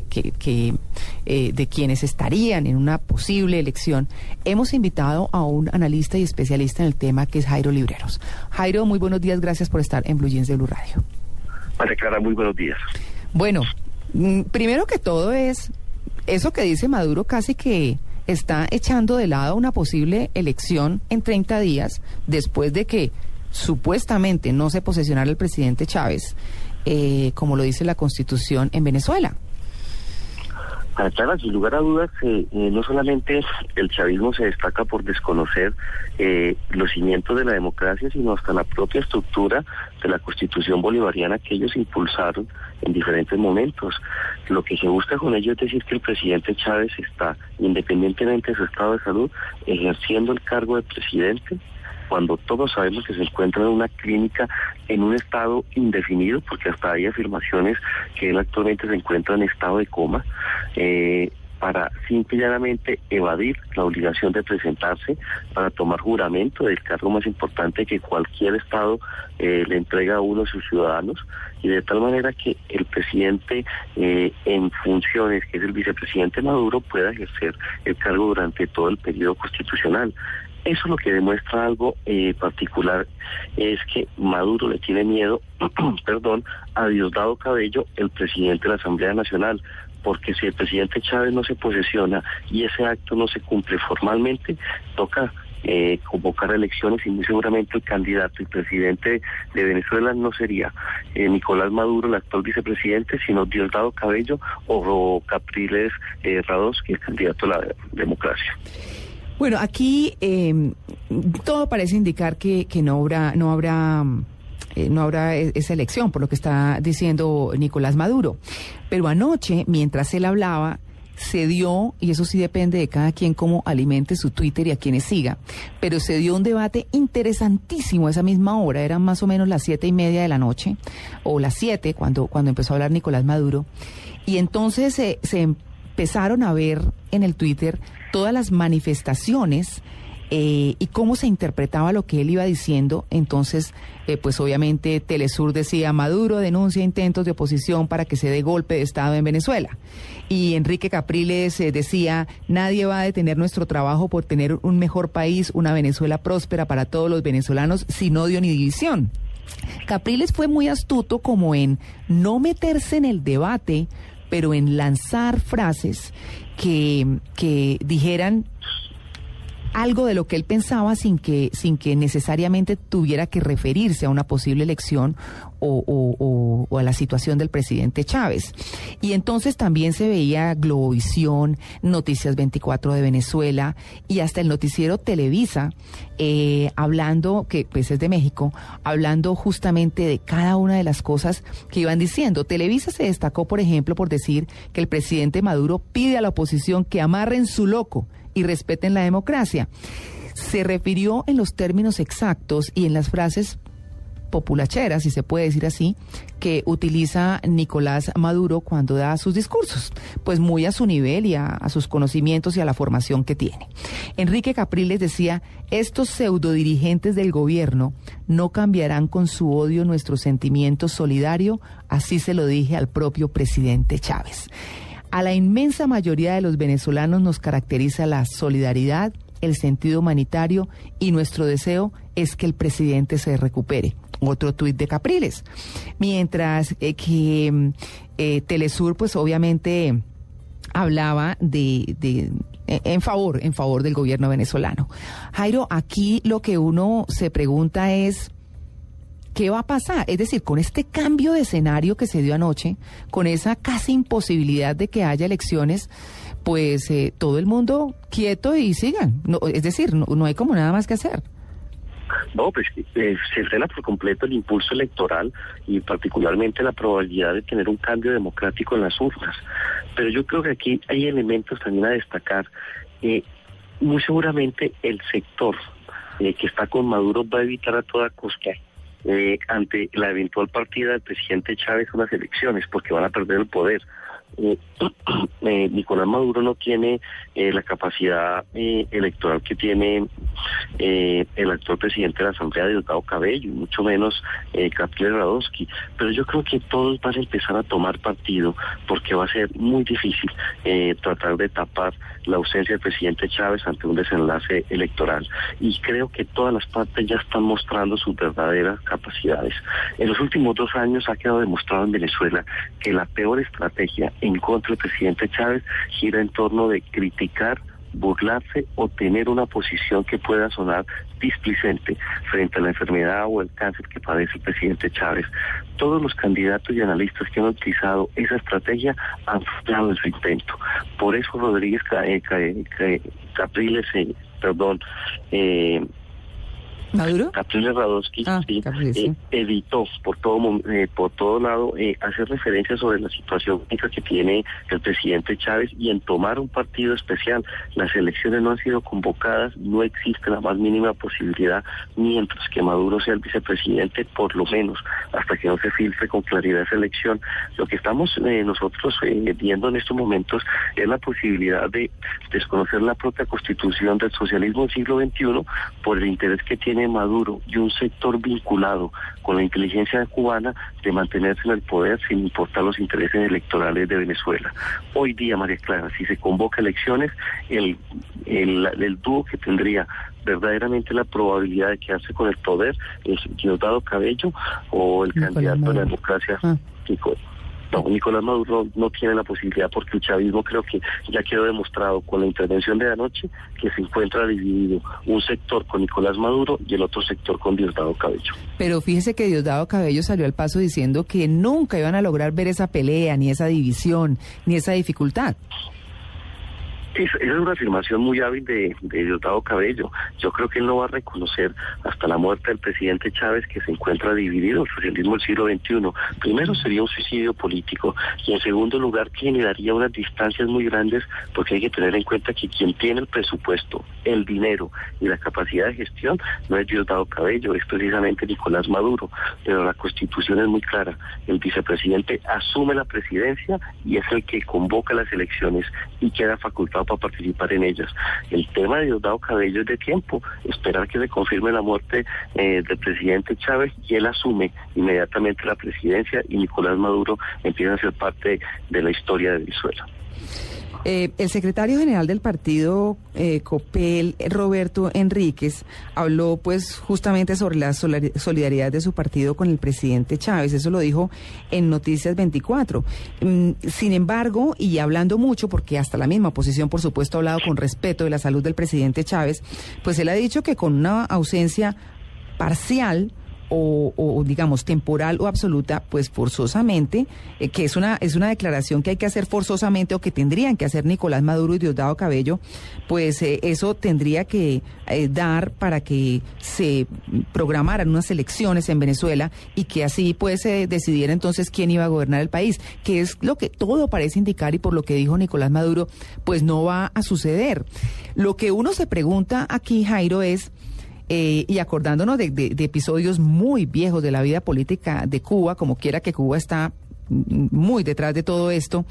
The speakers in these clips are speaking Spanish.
que, que, eh, de quienes estarían en una posible elección, hemos invitado a un analista y especialista en el tema que es Jairo Libreros. Jairo, muy buenos días, gracias por estar en Blue Jeans de Blue Radio. María Clara, muy buenos días. Bueno, mm, primero que todo es eso que dice Maduro casi que está echando de lado una posible elección en 30 días después de que supuestamente no se posesionara el presidente Chávez, eh, como lo dice la Constitución en Venezuela. Clara, sin lugar a dudas, eh, eh, no solamente el chavismo se destaca por desconocer eh, los cimientos de la democracia, sino hasta la propia estructura de la constitución bolivariana que ellos impulsaron en diferentes momentos. Lo que se busca con ello es decir que el presidente Chávez está, independientemente de su estado de salud, ejerciendo el cargo de presidente cuando todos sabemos que se encuentra en una clínica en un estado indefinido, porque hasta hay afirmaciones que él actualmente se encuentra en estado de coma, eh, para simplemente evadir la obligación de presentarse para tomar juramento del cargo más importante que cualquier Estado eh, le entrega a uno de sus ciudadanos y de tal manera que el presidente eh, en funciones, que es el vicepresidente Maduro, pueda ejercer el cargo durante todo el periodo constitucional. Eso lo que demuestra algo eh, particular es que Maduro le tiene miedo, perdón, a Diosdado Cabello, el presidente de la Asamblea Nacional, porque si el presidente Chávez no se posesiona y ese acto no se cumple formalmente, toca eh, convocar elecciones y muy seguramente el candidato y presidente de Venezuela no sería eh, Nicolás Maduro, el actual vicepresidente, sino Diosdado Cabello o, Capriles eh, Radosky, el candidato a la democracia. Bueno, aquí em, todo parece indicar que, que no habrá, no habrá eh, no habrá e-, esa elección, por lo que está diciendo Nicolás Maduro. Pero anoche, mientras él hablaba, se dio, y eso sí depende de cada quien cómo alimente su Twitter y a quienes siga, pero se dio un debate interesantísimo a esa misma hora, eran más o menos las siete y media de la noche, o las siete, cuando, cuando empezó a hablar Nicolás Maduro, y entonces se empezaron a ver en el Twitter todas las manifestaciones eh, y cómo se interpretaba lo que él iba diciendo. Entonces, eh, pues obviamente Telesur decía, Maduro denuncia intentos de oposición para que se dé golpe de Estado en Venezuela. Y Enrique Capriles eh, decía, nadie va a detener nuestro trabajo por tener un mejor país, una Venezuela próspera para todos los venezolanos, sin odio ni división. Capriles fue muy astuto como en no meterse en el debate, pero en lanzar frases que, que dijeran algo de lo que él pensaba sin que, sin que necesariamente tuviera que referirse a una posible elección o, a la situación del presidente Chávez. Y entonces también se veía Globovisión, Noticias 24 de Venezuela y hasta el noticiero Televisa eh, hablando, que pues es de México, hablando justamente de cada una de las cosas que iban diciendo. Televisa se destacó, por ejemplo, por decir que el presidente Maduro pide a la oposición que amarren su loco y respeten la democracia. Se refirió en los términos exactos y en las frases populacheras, si se puede decir así, que utiliza Nicolás Maduro cuando da sus discursos, pues muy a su nivel y a, sus conocimientos y a la formación que tiene. Enrique Capriles decía, estos pseudo dirigentes del gobierno no cambiarán con su odio nuestro sentimiento solidario, así se lo dije al propio presidente Chávez. A la inmensa mayoría de los venezolanos nos caracteriza la solidaridad, el sentido humanitario y nuestro deseo es que el presidente se recupere. Otro tuit de Capriles. Mientras eh, que eh, Telesur, pues obviamente hablaba de, de en favor, en favor del gobierno venezolano. Jairo, aquí lo que uno se pregunta es ¿qué va a pasar? Es decir, con este cambio de escenario que se dio anoche, con esa casi imposibilidad de que haya elecciones, pues eh, todo el mundo quieto y sigan. No, es decir, no, hay como nada más que hacer. No, pues eh, se frena por completo el impulso electoral y particularmente la probabilidad de tener un cambio democrático en las urnas. Pero yo creo que aquí hay elementos también a destacar. Eh, muy seguramente el sector que está con Maduro va a evitar a toda costa eh, ante la eventual partida del presidente Chávez a las elecciones, porque van a perder el poder. Eh, eh, Nicolás Maduro no tiene eh, la capacidad electoral que tiene el actual presidente de la Asamblea, Diosdado Cabello, y mucho menos eh, Radowski. Pero yo creo que todos van a empezar a tomar partido porque va a ser muy difícil tratar de tapar la ausencia del presidente Chávez ante un desenlace electoral. Y creo que todas las partes ya están mostrando sus verdaderas capacidades. En los últimos dos años ha quedado demostrado en Venezuela que la peor estrategia en contra del presidente Chávez gira en torno de criticar burlarse o tener una posición que pueda sonar displicente frente a la enfermedad o el cáncer que padece el presidente Chávez. Todos los candidatos y analistas que han utilizado esa estrategia han fallado en su intento. Por eso Rodríguez Capriles, eh, perdón, eh, ¿Maduro? Capriles Radowski ah, eh, evitó por todo eh, por todo lado eh, hacer referencia sobre la situación que tiene el presidente Chávez y en tomar un partido especial. Las elecciones no han sido convocadas, no existe la más mínima posibilidad mientras que Maduro sea el vicepresidente, por lo menos hasta que no se filtre con claridad esa elección. Lo que estamos nosotros viendo en estos momentos es la posibilidad de desconocer la propia constitución del socialismo del siglo XXI por el interés que tiene Maduro y un sector vinculado con la inteligencia cubana de mantenerse en el poder sin importar los intereses electorales de Venezuela. Hoy día, María Clara, si se convoca elecciones, el, el, dúo que tendría verdaderamente la probabilidad de quedarse con el poder es Diosdado Cabello o el candidato a la democracia. Ah. No, Nicolás Maduro no tiene la posibilidad porque el chavismo creo que ya quedó demostrado con la intervención de anoche que se encuentra dividido un sector con Nicolás Maduro y el otro sector con Diosdado Cabello. Pero fíjese que Diosdado Cabello salió al paso diciendo que nunca iban a lograr ver esa pelea, ni esa división, ni esa dificultad. Esa es una afirmación muy hábil de, de Diosdado Cabello. Yo creo que él no va a reconocer hasta la muerte del presidente Chávez que se encuentra dividido el socialismo del siglo XXI. Primero sería un suicidio político y en segundo lugar generaría unas distancias muy grandes porque hay que tener en cuenta que quien tiene el presupuesto, el dinero y la capacidad de gestión no es Diosdado Cabello, es precisamente Nicolás Maduro. Pero la constitución es muy clara. El vicepresidente asume la presidencia y es el que convoca las elecciones y queda facultado para participar en ellas. El tema de Diosdado Cabello es de tiempo, esperar que se confirme la muerte eh, del presidente Chávez y él asume inmediatamente la presidencia y Nicolás Maduro empieza a ser parte de la historia de Venezuela. Eh, el secretario general del partido eh, COPEL, Roberto Enríquez, habló pues justamente sobre la solidaridad de su partido con el presidente Chávez. Eso lo dijo en Noticias 24. Mm, sin embargo, y hablando mucho, porque hasta la misma oposición, por supuesto, ha hablado con respeto de la salud del presidente Chávez, pues él ha dicho que con una ausencia parcial, o, digamos temporal o absoluta, pues forzosamente, eh, que es una, es una declaración que hay que hacer forzosamente o que tendrían que hacer Nicolás Maduro y Diosdado Cabello, pues eh, eso tendría que eh, dar para que se programaran unas elecciones en Venezuela y que así pues se decidiera entonces quién iba a gobernar el país, que es lo que todo parece indicar y por lo que dijo Nicolás Maduro, pues no va a suceder. Lo que uno se pregunta aquí, Jairo, es eh, y acordándonos de, episodios muy viejos de la vida política de Cuba, como quiera que Cuba está muy detrás de todo esto,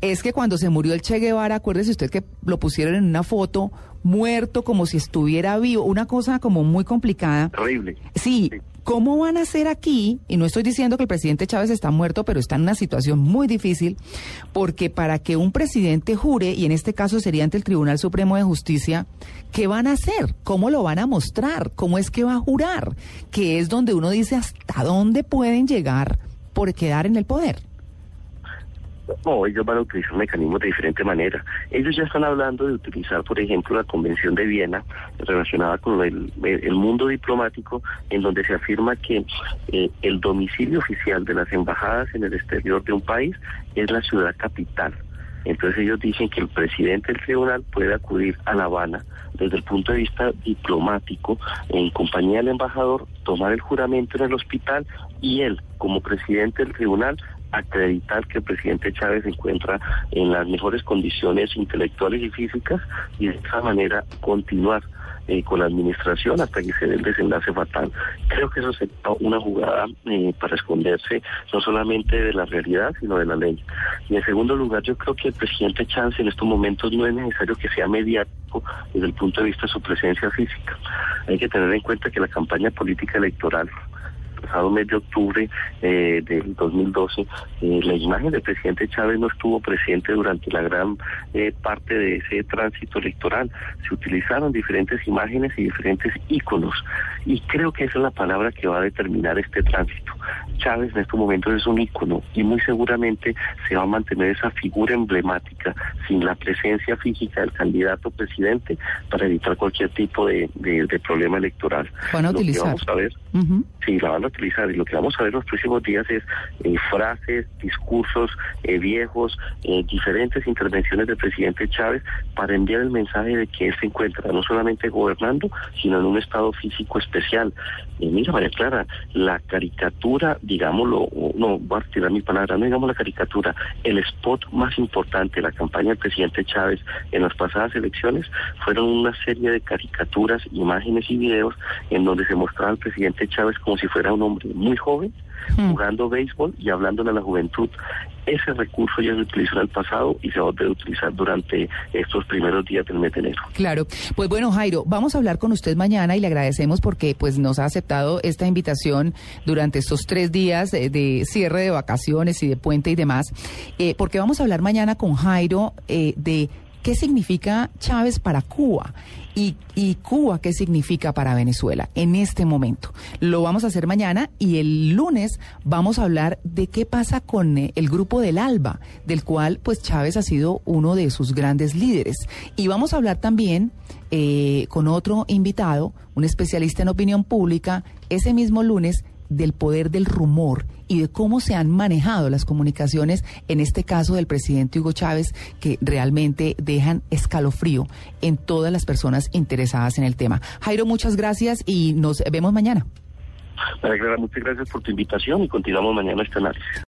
es que cuando se murió el Che Guevara, acuérdese usted que lo pusieron en una foto muerto como si estuviera vivo, una cosa como muy complicada. Horrible. sí. ¿Cómo van a hacer aquí? Y no estoy diciendo que el presidente Chávez está muerto, pero está en una situación muy difícil, porque para que un presidente jure, y en este caso sería ante el Tribunal Supremo de Justicia, ¿qué van a hacer? ¿Cómo lo van a mostrar? ¿Cómo es que va a jurar? Que es donde uno dice hasta dónde pueden llegar por quedar en el poder. No, ellos van a utilizar mecanismos de diferente manera. Ellos ya están hablando de utilizar, por ejemplo, la Convención de Viena relacionada con el, mundo diplomático, en donde se afirma que eh, el domicilio oficial de las embajadas en el exterior de un país es la ciudad capital. Entonces ellos dicen que el presidente del tribunal puede acudir a La Habana desde el punto de vista diplomático, en compañía del embajador, tomar el juramento en el hospital y él, como presidente del tribunal, acreditar que el presidente Chávez se encuentra en las mejores condiciones intelectuales y físicas y de esa manera continuar eh, con la administración hasta que se dé el desenlace fatal. Creo que eso sería una jugada eh, para esconderse no solamente de la realidad, sino de la ley. Y en segundo lugar, yo creo que el presidente Chance en estos momentos no es necesario que sea mediático desde el punto de vista de su presencia física. Hay que tener en cuenta que la campaña política electoral pasado mes de octubre eh, del 2012, eh, la imagen del presidente Chávez no estuvo presente durante la gran eh, parte de ese tránsito electoral. Se utilizaron diferentes imágenes y diferentes íconos. Y creo que esa es la palabra que va a determinar este tránsito. Chávez en estos momentos es un ícono y muy seguramente se va a mantener esa figura emblemática sin la presencia física del candidato presidente para evitar cualquier tipo de, problema electoral. Van a utilizar. vamos a ver, sí, la van a utilizar y lo que vamos a ver los próximos días es eh, frases, discursos eh, viejos, eh, diferentes intervenciones del presidente Chávez para enviar el mensaje de que él se encuentra no solamente gobernando, sino en un estado físico especial. mira, María Clara, la caricatura, digámoslo, no, voy a retirar mi palabra, no digamos la caricatura, el spot más importante de la campaña del presidente Chávez en las pasadas elecciones fueron una serie de caricaturas, imágenes y videos en donde se mostraba al presidente Chávez como si fuera un hombre muy joven, hmm. jugando béisbol y hablándole a la juventud. Ese recurso ya se utilizó en el pasado y se va a poder utilizar durante estos primeros días del mes de enero. Claro. Pues bueno, Jairo, vamos a hablar con usted mañana y le agradecemos porque pues nos ha aceptado esta invitación durante estos tres días de, cierre de vacaciones y de puente y demás, eh, porque vamos a hablar mañana con Jairo eh, de qué significa Chávez para Cuba y, Cuba qué significa para Venezuela en este momento. Lo vamos a hacer mañana y el lunes vamos a hablar de qué pasa con eh, el grupo del ALBA, del cual pues Chávez ha sido uno de sus grandes líderes. Y vamos a hablar también eh, con otro invitado, un especialista en opinión pública, ese mismo lunes del poder del rumor y de cómo se han manejado las comunicaciones, en este caso del presidente Hugo Chávez, que realmente dejan escalofrío en todas las personas interesadas en el tema. Jairo, muchas gracias y nos vemos mañana. María muchas gracias por tu invitación y continuamos mañana este análisis.